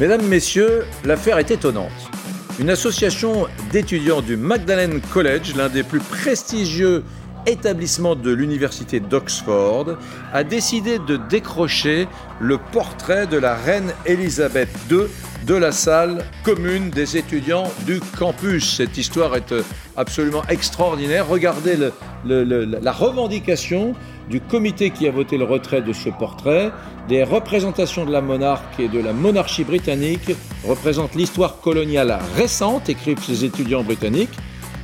Mesdames, Messieurs, l'affaire est étonnante. Une association d'étudiants du Magdalen College, l'un des plus prestigieux établissements de l'université d'Oxford, a décidé de décrocher le portrait de la reine Elisabeth II de la salle commune des étudiants du campus. Cette histoire est absolument extraordinaire. Regardez la revendication du comité qui a voté le retrait de ce portrait. Des représentations de la monarque et de la monarchie britannique représentent l'histoire coloniale récente, écrivent ces étudiants britanniques.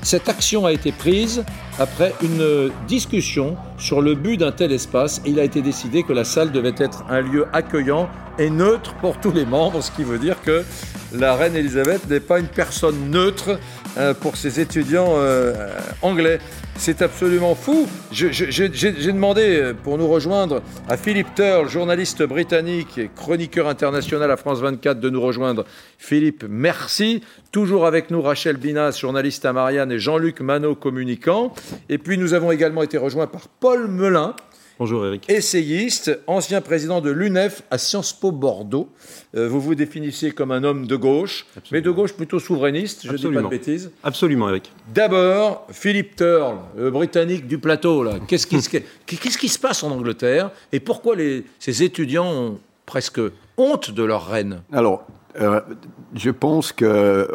Cette action a été prise après une discussion sur le but d'un tel espace. Il a été décidé que la salle devait être un lieu accueillant et neutre pour tous les membres, ce qui veut dire que la reine Elisabeth n'est pas une personne neutre euh, pour ses étudiants euh, anglais. C'est absolument fou. J'ai demandé euh, pour nous rejoindre à Philippe Turl, journaliste britannique et chroniqueur international à France 24, de nous rejoindre. Philippe, merci. Toujours avec nous Rachel Binas, journaliste à Marianne, et Jean-Luc Manot, communicant. Et puis nous avons également été rejoints par Paul Melun, Bonjour Eric. Essayiste, ancien président de l'UNEF à Sciences Po Bordeaux. Euh, vous vous définissez comme un homme de gauche, mais de gauche plutôt souverainiste, je ne dis pas de bêtises. Absolument Eric. D'abord, Philippe Turle, le britannique du plateau. Qu'est-ce qui, se passe en Angleterre et pourquoi les, ces étudiants ont presque honte de leur reine Alors, euh, je pense que,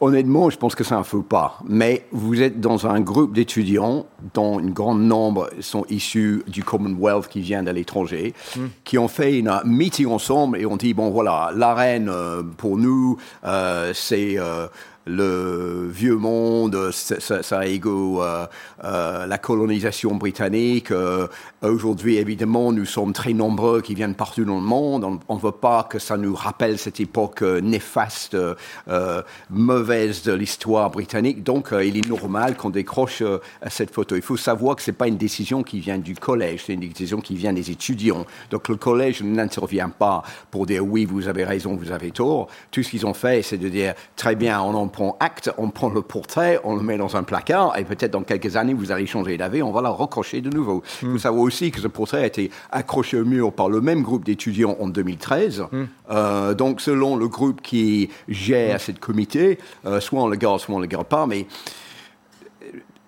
honnêtement, je pense que c'est un faux pas. Mais vous êtes dans un groupe d'étudiants dont un grand nombre sont issus du Commonwealth qui vient de l'étranger, hmm. qui ont fait une meeting ensemble et ont dit, bon voilà, la reine, euh, pour nous, euh, c'est le vieux monde, ça, ça égale euh, euh, la colonisation britannique. Euh, aujourd'hui, évidemment, nous sommes très nombreux qui viennent partout dans le monde. On ne veut pas que ça nous rappelle cette époque néfaste, mauvaise de l'histoire britannique. Donc, il est normal qu'on décroche cette photo. Il faut savoir que c'est pas une décision qui vient du collège, c'est une décision qui vient des étudiants. Donc, le collège n'intervient pas pour dire oui, vous avez raison, vous avez tort. Tout ce qu'ils ont fait, c'est de dire très bien, on en prend acte, on prend le portrait, on le met dans un placard, et peut-être dans quelques années, vous allez changer d'avis, on va la recrocher de nouveau. Il faut savoir aussi que ce portrait a été accroché au mur par le même groupe d'étudiants en 2013. Hmm. Euh, donc, selon le groupe qui gère cette comité, euh, soit on le garde, soit on le garde pas, mais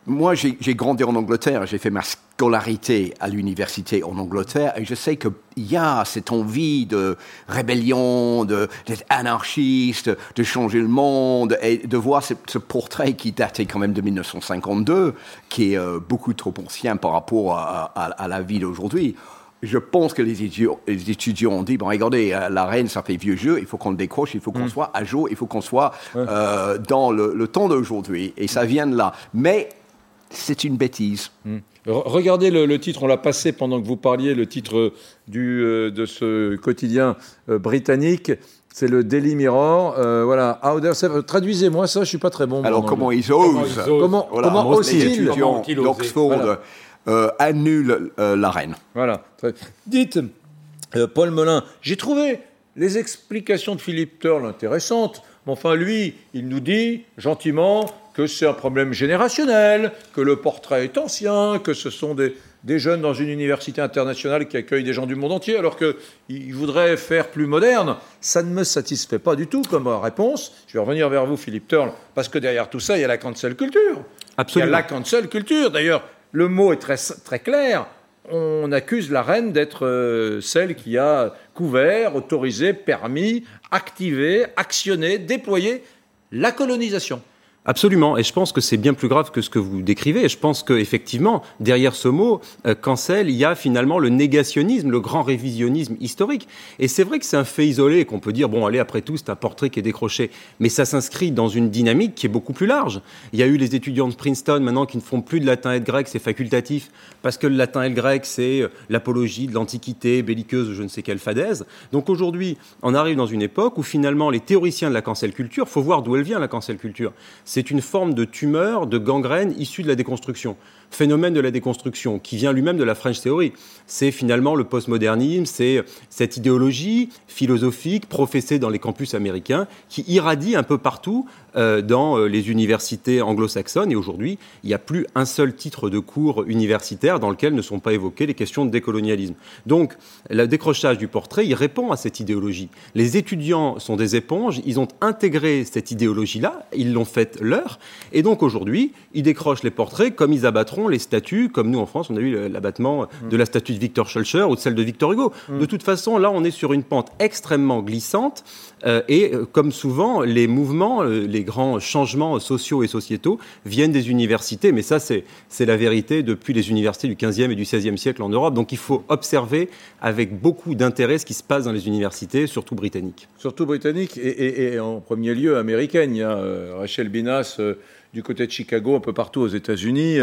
moi, j'ai grandi en Angleterre, j'ai fait ma scolarité à l'université en Angleterre, et je sais qu'il y a cette envie de rébellion, d'être anarchiste, de changer le monde, et de voir ce, portrait qui datait quand même de 1952, qui est euh, beaucoup trop ancien par rapport à, la vie d'aujourd'hui. Je pense que les étudiants, les étudiants, ont dit, bon, regardez, euh, la reine, ça fait vieux jeu, il faut qu'on le décroche, il faut qu'on mm. soit à jour, il faut qu'on soit euh, dans le, le temps d'aujourd'hui. Et ça vient de là. Mais c'est une bêtise. Hmm. Regardez le, titre, on l'a passé pendant que vous parliez, le titre du, euh, de ce quotidien euh, britannique. C'est le Daily Mirror. Euh, voilà. Traduisez-moi ça, je suis pas très bon. Alors, comment ils osent Comment, voilà. comment osent-ils d'Oxford annulent la reine. Voilà. Dites, Paul Melun, j'ai trouvé les explications de Philippe Turle intéressantes. Mais enfin, lui, il nous dit gentiment que c'est un problème générationnel, que le portrait est ancien, que ce sont des, jeunes dans une université internationale qui accueille des gens du monde entier, alors qu'ils voudraient faire plus moderne. Ça ne me satisfait pas du tout comme réponse. Je vais revenir vers vous, Philippe Turle, parce que derrière tout ça, il y a la cancel culture. Absolument. Il y a la cancel culture. D'ailleurs, le mot est très, très clair. On accuse la reine d'être euh, celle qui a couvert, autorisé, permis, activé, actionné, déployé la colonisation. Absolument, et je pense que c'est bien plus grave que ce que vous décrivez. Je pense qu'effectivement, derrière ce mot, euh, cancel, il y a finalement le négationnisme, le grand révisionnisme historique. Et c'est vrai que c'est un fait isolé qu'on peut dire, bon, allez, après tout, c'est un portrait qui est décroché. Mais ça s'inscrit dans une dynamique qui est beaucoup plus large. Il y a eu les étudiants de Princeton maintenant qui ne font plus de latin et de grec, c'est facultatif, parce que le latin et le grec, c'est euh, l'apologie de l'antiquité belliqueuse ou je ne sais quelle fadaise. Donc aujourd'hui, on arrive dans une époque où finalement les théoriciens de la cancel culture, faut voir d'où elle vient la cancel culture une forme de tumeur, de gangrène issue de la déconstruction. Phénomène de la déconstruction, qui vient lui-même de la French Theory. C'est finalement le postmodernisme, c'est cette idéologie philosophique professée dans les campus américains qui irradie un peu partout euh, dans euh, les universités anglo-saxonnes. Et aujourd'hui, il n'y a plus un seul titre de cours universitaire dans lequel ne sont pas évoquées les questions de décolonialisme. Donc, le décrochage du portrait, il répond à cette idéologie. Les étudiants sont des éponges, ils ont intégré cette idéologie-là, ils l'ont faite leur, et donc aujourd'hui, ils décrochent les portraits comme ils abattront les statues, comme nous en France, on a eu l'abattement de la statue de Victor Schulcher ou de celle de Victor Hugo. De toute façon, là, on est sur une pente extrêmement glissante. Euh, et euh, comme souvent, les mouvements, euh, les grands changements sociaux et sociétaux viennent des universités. Mais ça, c'est la vérité depuis les universités du 15e et du 16e siècle en Europe. Donc il faut observer avec beaucoup d'intérêt ce qui se passe dans les universités, surtout britanniques. Surtout britanniques et, en premier lieu américaines. Rachel Binas du côté de Chicago, un peu partout aux États-Unis.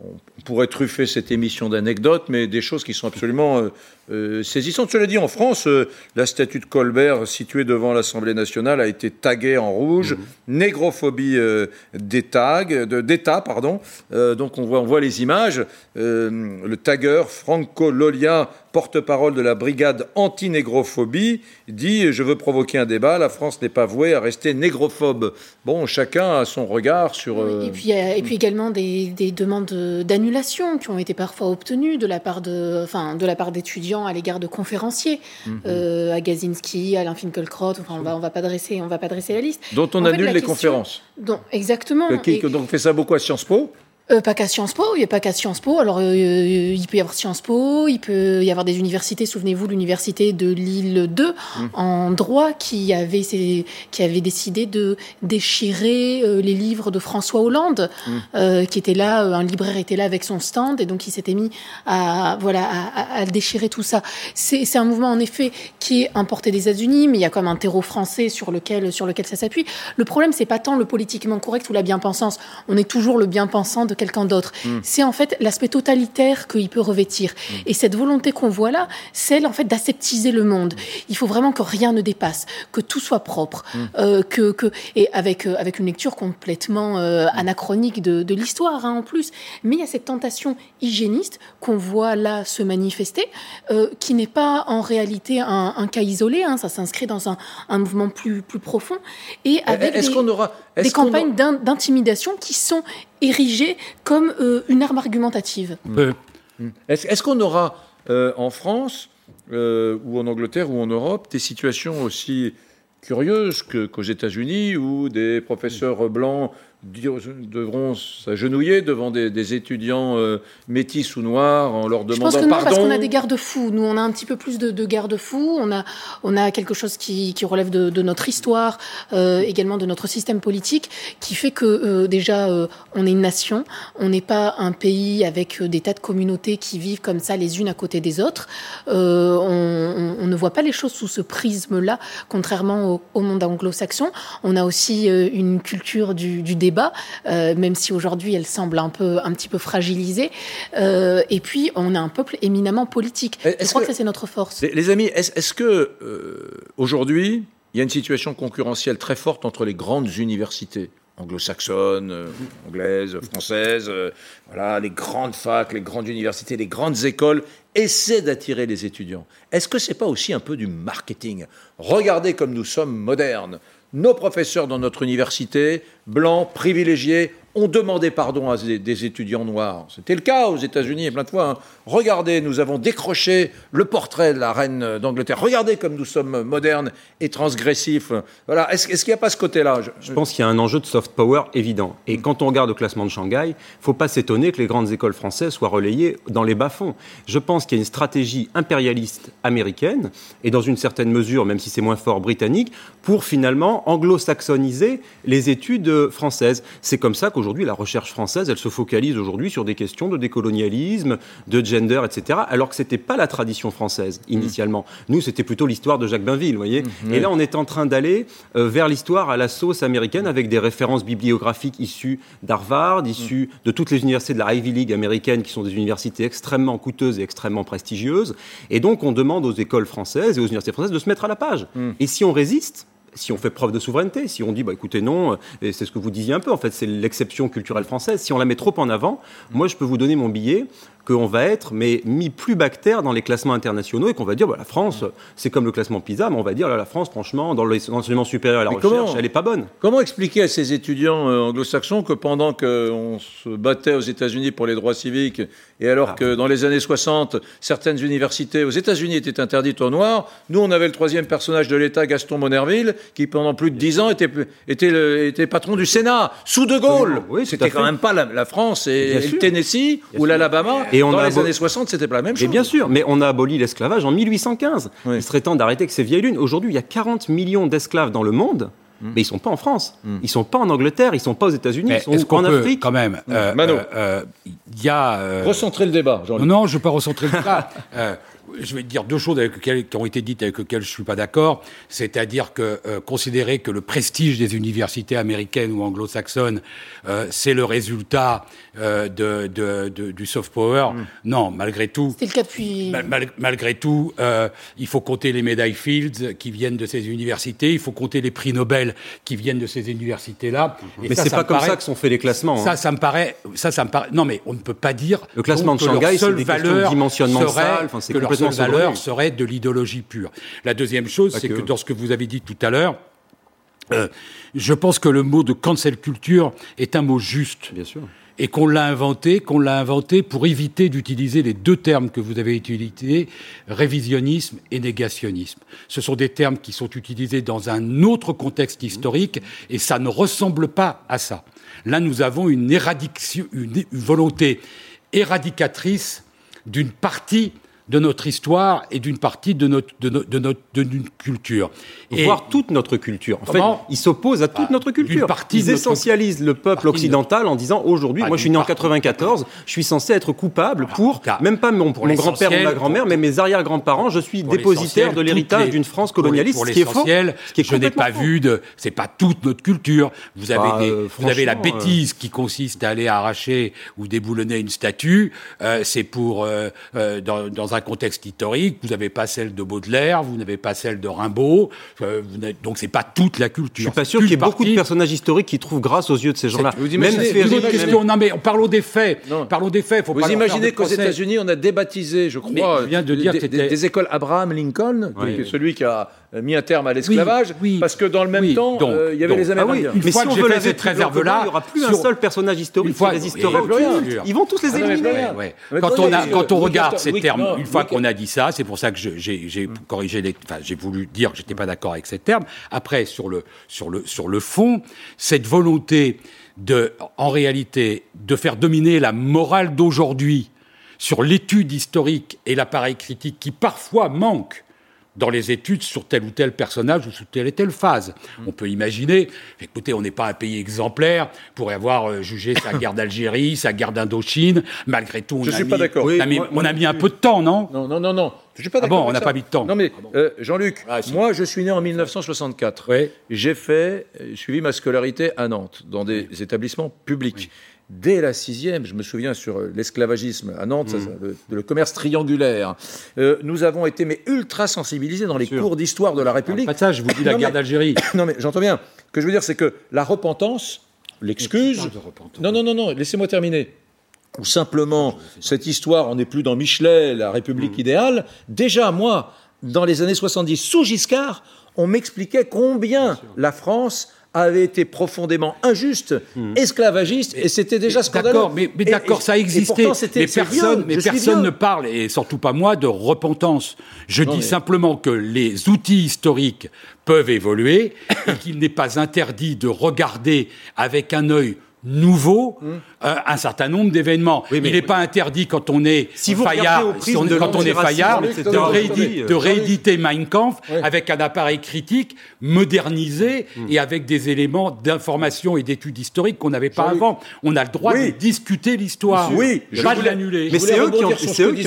on pourrait truffer cette émission d'anecdotes, mais des choses qui sont absolument euh, saisissante. Cela dit, en France, euh, la statue de Colbert située devant l'Assemblée nationale a été taguée en rouge, mhm. négrophobie euh, des tags, d'État, pardon. donc on voit, on voit les images. le tagueur Franco Lolia, porte-parole de la brigade anti-négrophobie, dit Je veux provoquer un débat, la France n'est pas vouée à rester négrophobe. Bon, chacun a son regard sur. Et, puis, et puis également des, des demandes d'annulation qui ont été parfois obtenues de la part de, enfin, de la part d'étudiants à l'égard de conférenciers, euh, à Gazinski, Alain Finkielkraut, enfin on va, on va pas dresser, on va pas dresser la liste. Dont on annule les conférences. Donc, exactement. Qui, donc fait ça beaucoup à Sciences Po euh, pas qu'à Sciences Po, il n'y a pas qu'à Sciences Po. Alors, euh, il peut y avoir Sciences Po, il peut y avoir des universités. Souvenez-vous, l'université de Lille 2 mmh. en droit qui avait, qui avait décidé de déchirer euh, les livres de François Hollande, mmh. qui était là, un libraire était là avec son stand, et donc il s'était mis à, voilà, à, déchirer tout ça. C'est un mouvement, en effet, qui est importé des États-Unis, mais il y a comme un terreau français sur lequel, sur lequel ça s'appuie. Le problème, c'est pas tant le politiquement correct ou la bien-pensance. On est toujours le bien-pensant de quelqu'un d'autre. Mm. C'est en fait l'aspect totalitaire qu'il peut revêtir. Mm. Et cette volonté qu'on voit là, c'est en fait d'aseptiser le monde. Il faut vraiment que rien ne dépasse, que tout soit propre, euh, que, que, et avec, euh, avec une lecture complètement euh, anachronique de, de l'histoire hein, en plus. Mais il y a cette tentation hygiéniste qu'on voit là se manifester, qui n'est pas en réalité un, un cas isolé, hein, ça s'inscrit dans un, un, mouvement plus, plus profond, et avec des, aura, des campagnes d'intimidation qui sont érigé comme euh, une arme argumentative. Est-ce qu'on aura euh, en France, euh, ou en Angleterre, ou en Europe, des situations aussi curieuses qu'aux États-Unis, où des professeurs blancs devront s'agenouiller devant des, étudiants euh, métis ou noirs en leur demandant Je pense que non, parce qu'on a des garde-fous. Nous, on a un petit peu plus de, de garde-fous. On a, on a quelque chose qui, qui relève de, de, notre histoire, euh, également de notre système politique, qui fait que euh, déjà, euh, on est une nation. On n'est pas un pays avec des tas de communautés qui vivent comme ça les unes à côté des autres. On, on, on, ne voit pas les choses sous ce prisme-là, contrairement au, au monde anglo-saxon. On a aussi une culture du, du débat euh, même si aujourd'hui elle semble un peu, un petit peu fragilisée. Euh, et puis on a un peuple éminemment politique. Je crois que, ça c'est notre force. Les, amis, est-ce que euh, aujourd'hui il y a une situation concurrentielle très forte entre les grandes universités anglo-saxonnes, anglaises, françaises, voilà, les grandes facs, les grandes universités, les grandes écoles essaient d'attirer les étudiants. Est-ce que c'est pas aussi un peu du marketing? Regardez comme nous sommes modernes nos professeurs dans notre université, blancs, privilégiés, ont demandé pardon à des, étudiants noirs. C'était le cas aux États-Unis plein de fois. Hein. Regardez, nous avons décroché le portrait de la reine d'Angleterre. Regardez comme nous sommes modernes et transgressifs. Voilà. Est-ce qu'il n'y a pas ce côté-là? Je, pense qu'il y a un enjeu de soft power évident. Et quand on regarde le classement de Shanghai, il ne faut pas s'étonner que les grandes écoles françaises soient relayées dans les bas-fonds. Je pense qu'il y a une stratégie impérialiste américaine et dans une certaine mesure, même si c'est moins fort, britannique, pour finalement anglo-saxoniser les études françaises. C'est comme ça qu'aujourd'hui, la recherche française, elle se focalise aujourd'hui sur des questions de décolonialisme, de gender, etc., alors que ce n'était pas la tradition française initialement. Nous, c'était plutôt l'histoire de Jacques Bainville, vous voyez. Mmh. Et là, on est en train d'aller euh, vers l'histoire à la sauce américaine avec des références bibliographiques issues d'Harvard, issues de toutes les universités de la Ivy League américaine, qui sont des universités extrêmement coûteuses et extrêmement prestigieuses. Et donc, on demande aux écoles françaises et aux universités françaises de se mettre à la page. Mmh. Et si on résiste, si on fait preuve de souveraineté, si on dit, bah, écoutez, non, et c'est ce que vous disiez un peu, en fait, c'est l'exception culturelle française, si on la met trop en avant, moi, je peux vous donner mon billet qu'on va être mais mis plus bactère dans les classements internationaux et qu'on va dire bah, la France c'est comme le classement PISA mais on va dire là, la France franchement dans l'enseignement supérieur et la recherche elle est pas bonne. Comment expliquer à ces étudiants euh, anglo-saxons que pendant qu'on se battait aux États-Unis pour les droits civiques et alors ah. que dans les années 60 certaines universités aux États-Unis étaient interdites aux Noirs, nous on avait le troisième personnage de l'État Gaston Monerville qui pendant plus de dix ans était, était, était patron du Sénat sous De Gaulle. Oui, C'était quand même pas la, France et, le Tennessee ou l'Alabama. Et on Dans les années 60, c'était pas la même chose. Et bien sûr, mais on a aboli l'esclavage en 1815. Il serait temps d'arrêter que ces vieilles lunes. Aujourd'hui, il y a 40 millions d'esclaves dans le monde. Hmm. Mais ils sont pas en France, hmm. ils sont pas en Angleterre, ils sont pas aux États-Unis, ils sont en Afrique. Quand même, hmm. euh, euh, euh, il y a. recentrer le débat. Non, je veux pas recentrer le débat. je vais dire deux choses avec lesquelles, qui ont été dites avec lesquelles je ne suis pas d'accord. C'est-à-dire que euh, considérer que le prestige des universités américaines ou anglo-saxonnes, euh, c'est le résultat euh, de, de, de, du soft power, mm. non, malgré tout. C'est le cas depuis. malgré tout, il faut compter les médailles Fields qui viennent de ces universités, il faut compter les prix Nobel qui viennent de ces universités-là. Mais c'est pas comme ça que sont faits les classements. Ça, hein. ça me paraît, ça, ça me paraît. Non, mais on ne peut pas dire. Le classement de Shanghai, c'est des questions de dimensionnement de salle. Enfin, c'est seule valeur serait de l'idéologie pure. La deuxième chose, c'est que... dans ce que vous avez dit tout à l'heure, euh, je pense que le mot de cancel culture est un mot juste. Bien sûr. Et qu'on l'a inventé, qu'on l'a inventé pour éviter d'utiliser les deux termes que vous avez utilisés, révisionnisme et négationnisme. Ce sont des termes qui sont utilisés dans un autre contexte historique et ça ne ressemble pas à ça. Là, nous avons une, éradication, une volonté éradicatrice d'une partie de notre histoire et d'une partie de notre, de, de notre de notre culture. Et Voir toute notre culture. En fait, ils s'opposent à toute ah, notre culture. Ils essentialisent le peuple occidental en disant aujourd'hui, moi je suis né en 94, je suis censé être coupable pour, même pas mon, mon grand-père ou ma grand-mère, mais mes arrière-grands-parents, je suis dépositaire de l'héritage d'une France colonialiste. Pour, l'essentiel, je n'ai pas vu de, c'est pas toute notre culture. Vous avez, bah, euh, vous avez la euh, bêtise qui consiste à aller arracher ou déboulonner une statue. Euh, c'est pour, dans, dans un contexte historique, vous n'avez pas celle de Baudelaire, vous n'avez pas celle de Rimbaud, euh, donc c'est pas toute la culture. Je suis pas sûr qu'il y ait beaucoup de personnages historiques qui trouvent grâce aux yeux de ces gens-là. Vous imaginez, même question, non mais parlons des faits. Parlons des faits. vous imaginez qu'aux États-Unis, on a débaptisé, je crois, de dire des, écoles Abraham Lincoln, celui qui a mis un terme à l'esclavage, parce que dans le même temps, euh, il y avait les ah Amérindiens. mais si on veut la cette réserve-là, il n'y aura plus un seul personnage historique qui résisterait. Ils vont tous les éliminer. Quand on regarde ces termes, une fois qu'on a dit ça, c'est pour ça que j'ai corrigé les, enfin, j'ai voulu dire que j'étais pas d'accord avec ces termes. Après, sur le, sur le, sur le fond, cette volonté de, en réalité, de faire dominer la morale d'aujourd'hui sur l'étude historique et l'appareil critique qui parfois manque dans les études sur tel ou tel personnage ou sur telle et telle phase. Mm. On peut imaginer, écoutez, on n'est pas un pays exemplaire pour avoir euh, jugé sa guerre d'Algérie, sa guerre d'Indochine. Malgré tout, on, Je a, suis mis, pas d'accord. on a mis un peu de temps, non? Non, non, non, non. Je suis pas ah d'accord. bon, on n'a pas mis de temps. Non, mais euh, Jean-Luc, ah, moi, je suis né en 1964. J'ai fait, euh, suivi ma scolarité à Nantes, dans des établissements publics dès la sixième, je me souviens sur euh, l'esclavagisme à Nantes, mm. le, commerce triangulaire, euh, nous avons été mais ultra sensibilisés dans les cours d'histoire de la République. Pas ça, je vous dis la guerre d'Algérie. Non mais j'entends bien. Ce que je veux dire, c'est que la repentance, l'excuse. Non, non, non, non. Laissez-moi terminer. Ou simplement, cette histoire, on n'est plus dans Michelet, la République mm. idéale. Déjà, moi, dans les années 70, sous Giscard, on m'expliquait combien la France avait été profondément injuste, hmm. esclavagiste, et c'était déjà scandaleux. D'accord, mais, d'accord, ça existait. mais personne, mais personne ne parle, et surtout pas moi, de repentance. Je dis simplement que les outils historiques peuvent évoluer et qu'il n'est pas interdit de regarder avec un œil nouveau hmm. euh, un certain nombre d'événements. il n'est pas interdit quand on est si Fayard, quand on est Fayard, de, rééditer Mein Kampf avec un appareil critique modernisé hmm. et avec des éléments d'information et d'études historiques qu'on n'avait pas avant. On a le droit de discuter l'histoire, oui, pas de l'annuler. Mais c'est eux qui,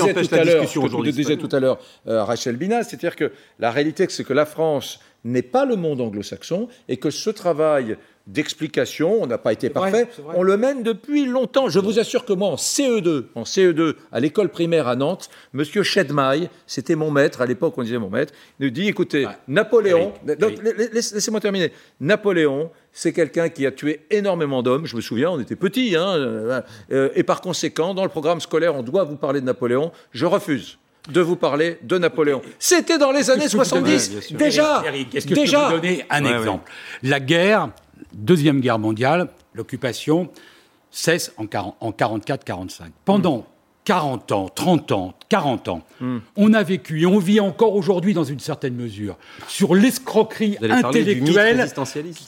empêchent la discussion aujourd'hui. Je disais tout à l'heure euh, Rachel Bina, c'est-à-dire que la réalité, c'est que la France n'est pas le monde anglo-saxon et que ce travail d'explication. On n'a pas été parfait. vrai. On le mène depuis longtemps. Je vous assure que moi, en CE2, en CE2, à l'école primaire à Nantes, Monsieur Chedmaille, c'était mon maître, à l'époque on disait mon maître, nous dit, écoutez, Ouais. Napoléon, Eric, laissez-moi terminer. Napoléon, c'est quelqu'un qui a tué énormément d'hommes. Je me souviens, on était petits, hein, euh, et par conséquent, dans le programme scolaire, on doit vous parler de Napoléon. Je refuse de vous parler de Napoléon. C'était dans les années Est-ce que je peux vous donner- 70, bien sûr. déjà, Eric, est-ce que je déjà. peux vous donner un Ouais, exemple? La guerre, Deuxième Guerre mondiale, l'occupation cesse en 40 en 44-45. Pendant 40 ans, 30 ans, 40 ans, Hmm. on a vécu et on vit encore aujourd'hui dans une certaine mesure sur l'escroquerie intellectuelle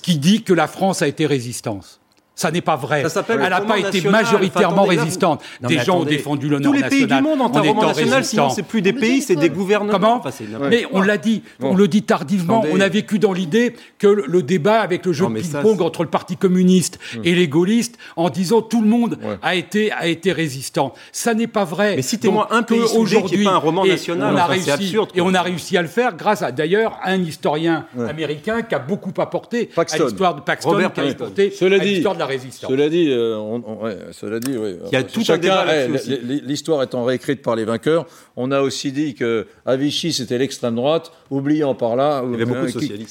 qui dit que la France a été résistance. Ça n'est pas vrai. Ça Elle le n'a pas été national. majoritairement attendez, résistante. Non, Des gens ont défendu l'honneur Tous les pays national du monde ont en un roman national, sinon c'est plus des On pays, c'est des gouvernements. Comment Enfin, Mais on l'a dit, on le dit tardivement. Attendez. On a vécu dans l'idée que le, le débat avec le jeu Non, de ping-pong entre le Parti communiste et les gaullistes, en disant tout le monde Ouais. a été a été résistant. Ça n'est pas vrai. Mais citez-moi un pays aujourd'hui- pas un roman et national. On a réussi, et on a réussi à le faire grâce à d'ailleurs un historien américain qui a beaucoup apporté à l'histoire de Paxton, Robert qui a Paxton. apporté Cela à dit- l'histoire de la résistance. Cela dit, euh, on- on- ouais, cela dit, oui. Il y a tout un chacun- l- L'histoire étant réécrite par les vainqueurs, on a aussi dit que à Vichy c'était l'extrême droite, oubliant par là de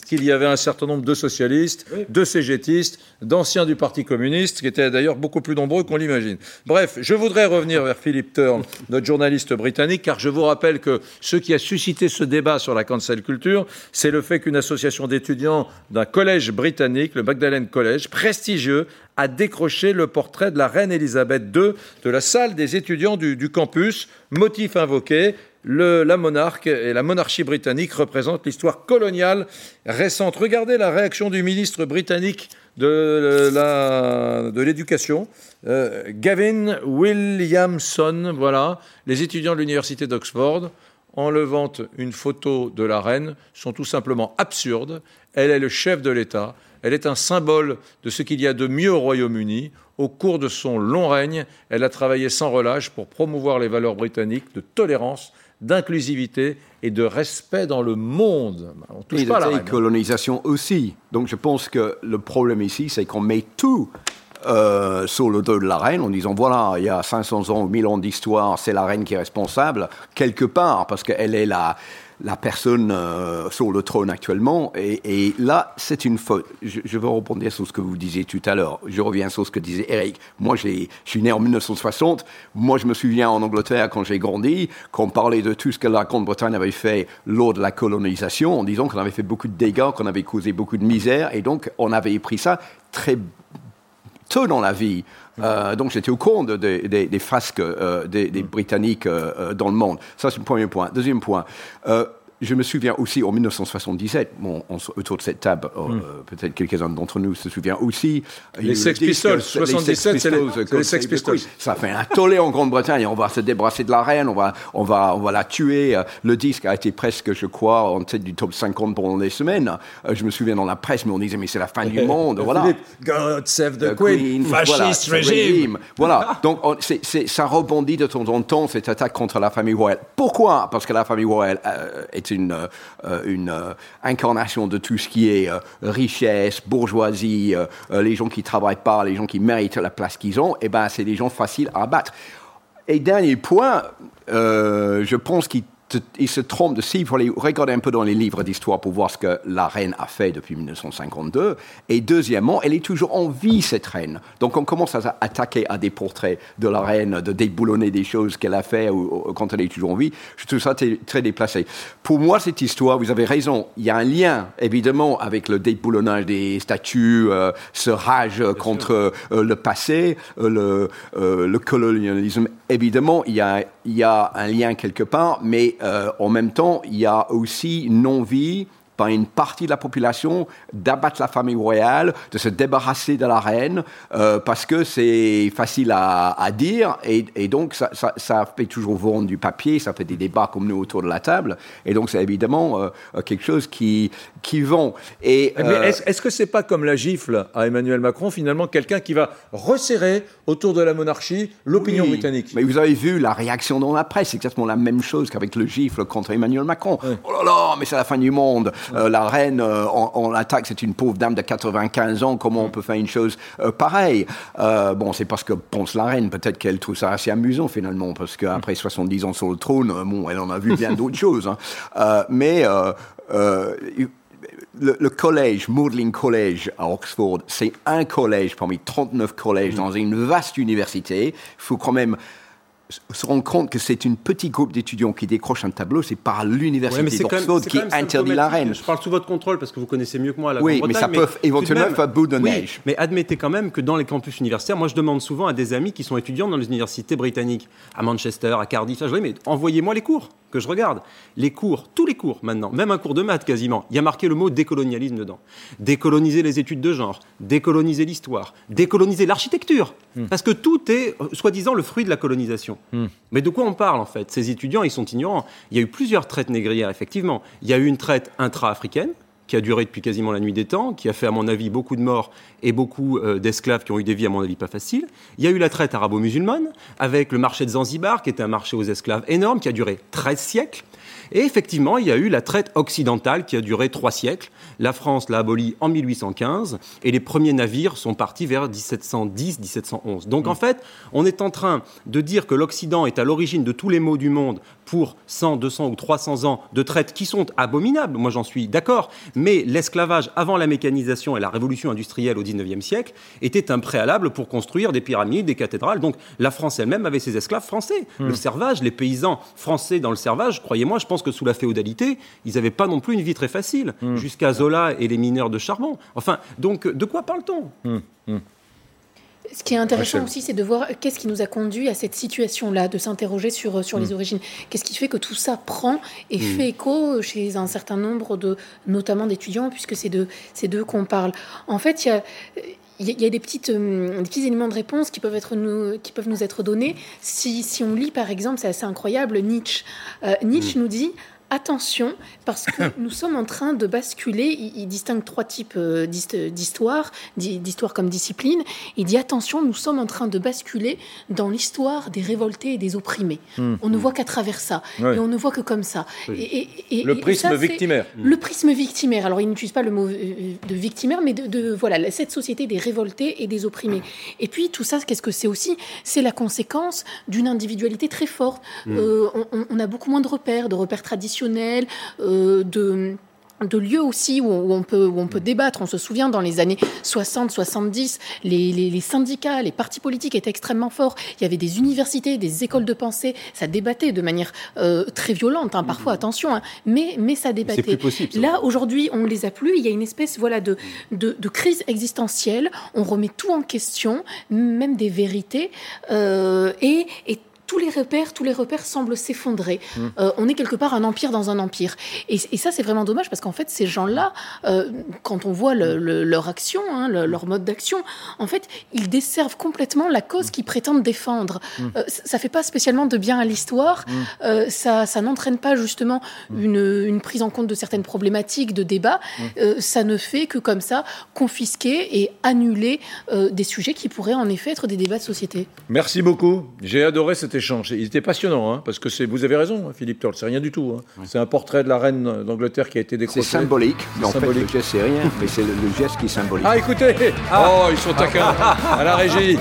qu'il- y avait un certain nombre de socialistes, de cégétistes, d'anciens du Parti communiste, qui étaient d'ailleurs beaucoup plus nombreux qu'on l'imagine. Bref, je voudrais revenir vers Philip Turn, notre journaliste britannique, car je vous rappelle que ce qui a suscité ce débat sur la cancel culture, c'est le fait qu'une association d'étudiants d'un collège britannique, le Magdalen College, prestigieux, a décroché le portrait de la reine Elisabeth II de la salle des étudiants du, campus. Motif invoqué, la monarque et la monarchie britannique représentent l'histoire coloniale récente. Regardez la réaction du ministre britannique de de l'éducation, euh, Gavin Williamson. Voilà, les étudiants de l'université d'Oxford enlevant une photo de la reine sont tout simplement absurdes. Elle est le chef de l'État. Elle est un symbole de ce qu'il y a de mieux au Royaume-Uni. Au cours de son long règne, elle a travaillé sans relâche pour promouvoir les valeurs britanniques de tolérance, d'inclusivité et de respect dans le monde. On touche Et pas la colonisation aussi. Donc je pense que le problème ici, c'est qu'on met tout euh, sur le dos de la reine en disant voilà, il y a 500 ans ou 1000 ans d'histoire, c'est la reine qui est responsable, quelque part, parce qu'elle est la, la personne euh, sur le trône actuellement. Et, là, c'est une faute. Je, je veux rebondir sur ce que vous disiez tout à l'heure. Je reviens sur ce que disait Eric. Moi, je suis né en 1960. Moi, je me souviens en Angleterre, quand j'ai grandi, qu'on parlait de tout ce que la Grande-Bretagne avait fait lors de la colonisation, en disant qu'on avait fait beaucoup de dégâts, qu'on avait causé beaucoup de misère. Et donc, on avait pris ça très tôt dans la vie. Euh, donc j'étais au courant de- de- des- frasques euh, des, Britanniques dans le monde. Ça, c'est le premier point. Deuxième point. Je me souviens aussi en 1977, bon, on autour de cette table, euh, peut-être quelques-uns d'entre nous se souviennent aussi. Les le Sex Pistols, les Sex 77, c'est les- Sex Pistols. Ça fait un tollé en Grande-Bretagne. On va se débarrasser de la reine, on va, on va, on va la tuer. Le disque a été presque, je crois, en tête du top 50 pendant des semaines. Euh, Je me souviens dans la presse, mais on disait, mais c'est la fin du monde. Voilà. God save the The Queen, fascist voilà, régime. Voilà, donc on- ça rebondit de temps en temps, cette attaque contre la famille royale. Pourquoi? Parce que la famille royale euh, est une, euh, une euh, incarnation de tout ce qui est euh, richesse, bourgeoisie, les gens qui travaillent pas, les gens qui méritent la place qu'ils ont, et ben c'est des gens faciles à abattre. Et dernier point, je pense qu'il il se trompe de cible. Il faut aller regarder un peu dans les livres d'histoire pour voir ce que la reine a fait depuis 1952. Et deuxièmement, elle est toujours en vie, cette reine. Donc on commence à attaquer à des portraits de la reine, de déboulonner des choses qu'elle a fait ou, ou- quand elle est toujours en vie. Je trouve ça très déplacé. Pour moi, cette histoire, vous avez raison, il y a un lien, évidemment, avec le déboulonnage des statues, euh, ce rage contre euh, le passé, euh, le, le colonialisme. Évidemment, il y a, il y a un lien quelque part, mais euh, en même temps, il y a aussi une envie par une partie de la population d'abattre la famille royale, de se débarrasser de la reine, euh, parce que c'est facile à, à dire, et, et donc ça, ça, ça fait toujours vendre du papier, ça fait des débats comme nous autour de la table, et donc c'est évidemment euh, quelque chose qui, qui vend. Et, Mais euh, est-ce est-ce que c'est pas comme la gifle à Emmanuel Macron, finalement, quelqu'un qui va resserrer autour de la monarchie l'opinion Oui, britannique? Mais vous avez vu la réaction dans la presse, c'est exactement la même chose qu'avec le gifle contre Emmanuel Macron. Oh là là, mais c'est la fin du monde. Euh, la reine, euh, on, l'attaque, c'est une pauvre dame de 95 ans. Comment on peut faire une chose pareille? Bon, c'est parce que pense la reine. Peut-être qu'elle trouve ça assez amusant finalement, parce qu'après 70 ans sur le trône, bon, elle en a vu bien d'autres choses. Hein. mais le, collège, Magdalen College à Oxford, c'est un collège parmi 39 collèges dans une vaste université. Il faut quand même se rendre compte que c'est une petit groupe d'étudiants qui décroche un tableau, c'est par l'université d'Oxford qui interdit la reine. Je parle sous votre contrôle parce que vous connaissez mieux que moi la Oui, mais ça peut éventuellement faire bout de neige. Mais admettez quand même que dans les campus universitaires, moi je demande souvent à des amis qui sont étudiants dans les universités britanniques, à Manchester, à Cardiff, je dis, mais envoyez-moi les cours que je regarde, les cours, tous les cours maintenant, même un cours de maths quasiment, il y a marqué le mot décolonialisme dedans. Décoloniser les études de genre, décoloniser l'histoire, décoloniser l'architecture, hmm. parce que tout est euh, soi-disant le fruit de la colonisation. Hmm. Mais de quoi on parle en fait? Ces étudiants, ils sont ignorants. Il y a eu plusieurs traites négrières, effectivement. Il y a eu une traite intra-africaine, qui a duré depuis quasiment la nuit des temps, qui a fait à mon avis beaucoup de morts et beaucoup euh, d'esclaves qui ont eu des vies à mon avis pas faciles. Il y a eu la traite arabo-musulmane avec le marché de Zanzibar qui était un marché aux esclaves énorme qui a duré 13 siècles. Et effectivement, il y a eu la traite occidentale qui a duré trois siècles. La France l'a abolie en 1815 et les premiers navires sont partis vers 1710-1711. Donc en mm. fait, on est en train de dire que l'Occident est à l'origine de tous les maux du monde pour 100, 200 ou 300 ans de traite qui sont abominables, moi j'en suis d'accord, mais l'esclavage avant la mécanisation et la révolution industrielle au 19e siècle était un préalable pour construire des pyramides, des cathédrales. Donc la France elle-même avait ses esclaves français. Mm. Le servage, les paysans français dans le servage, croyez-moi, je pense que sous la féodalité, ils n'avaient pas non plus une vie très facile, hmm. jusqu'à Zola et les mineurs de charbon. Enfin, donc de quoi parle-t-on? Hmm. Ce qui est intéressant aussi, c'est de voir qu'est-ce qui nous a conduit à cette situation-là, de s'interroger sur, sur les origines. Qu'est-ce qui fait que tout ça prend et fait écho chez un certain nombre de, notamment d'étudiants, puisque c'est de, d'eux qu'on parle. En fait, il y a, il y a des, petites, euh, des petits éléments de réponse qui peuvent, être nous, qui peuvent nous être donnés. Si, si on lit, par exemple, c'est assez incroyable, Nietzsche. Euh, Nietzsche mm. nous dit attention, parce que nous sommes en train de basculer. Il, distingue trois types euh, d'histoire, d'histoire comme discipline. Il dit attention, nous sommes en train de basculer dans l'histoire des révoltés et des opprimés. Hmm. On ne voit qu'à travers ça, et on ne voit que comme ça. Et, le prisme victimaire. Le prisme victimaire. Alors, il n'utilise pas le mot euh, de victimaire, mais de, voilà cette société des révoltés et des opprimés. Et puis tout ça, qu'est-ce que c'est aussi? C'est la conséquence d'une individualité très forte. Hmm. Euh, on, a beaucoup moins de repères, de repères traditionnels euh, de de lieux aussi où on, peut, où on peut débattre. On se souvient dans les années 60-70, les, les, syndicats, les partis politiques étaient extrêmement forts. Il y avait des universités, des écoles de pensée. Ça débattait de manière euh, très violente, hein, parfois, attention, hein. mais, mais ça débattait. Plus possible, Là, aujourd'hui, on ne les a plus. Il y a une espèce voilà, de, de, de, crise existentielle. On remet tout en question, même des vérités. Euh, et, et tous les repères, tous les repères semblent s'effondrer. Mmh. Euh, on est quelque part un empire dans un empire. Et, ça, c'est vraiment dommage parce qu'en fait, ces gens-là, euh, quand on voit leur action, hein, leur mode d'action, en fait, ils desservent complètement la cause qu'ils prétendent défendre. Mmh. Euh, ça fait pas spécialement de bien à l'histoire. Mmh. ça, ça n'entraîne pas justement une, une, prise en compte de certaines problématiques, de débats. ça ne fait que comme ça confisquer et annuler des sujets qui pourraient en effet être des débats de société. Merci beaucoup. J'ai adoré cette échange. Il était passionnant, hein, parce que c'est, vous avez raison, hein, Philippe Toll, c'est rien du tout. Hein. C'est un portrait de la reine d'Angleterre qui a été décroché. C'est symbolique, mais en fait, le geste, c'est rien, mais c'est le, geste qui est symbolique. Ah, écoutez ah. Oh, ils sont taquins à la régie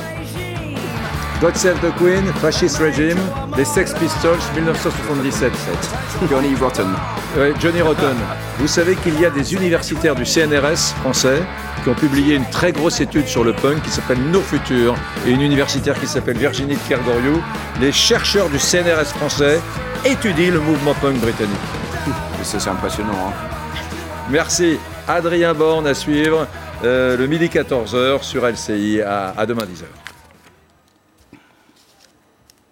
God Save the Queen, Fascist Regime, les Sex Pistols, 1977. Johnny Rotten. Johnny Rotten. Vous savez qu'il y a des universitaires du CNRS français qui ont publié une très grosse étude sur le punk qui s'appelle Nos Futurs et une universitaire qui s'appelle Virginie Kergoriou. Les chercheurs du CNRS français étudient le mouvement punk britannique. C'est impressionnant. Hein. Merci. Adrien Borne à suivre, euh, le midi 14h sur LCI. À, à demain 10h.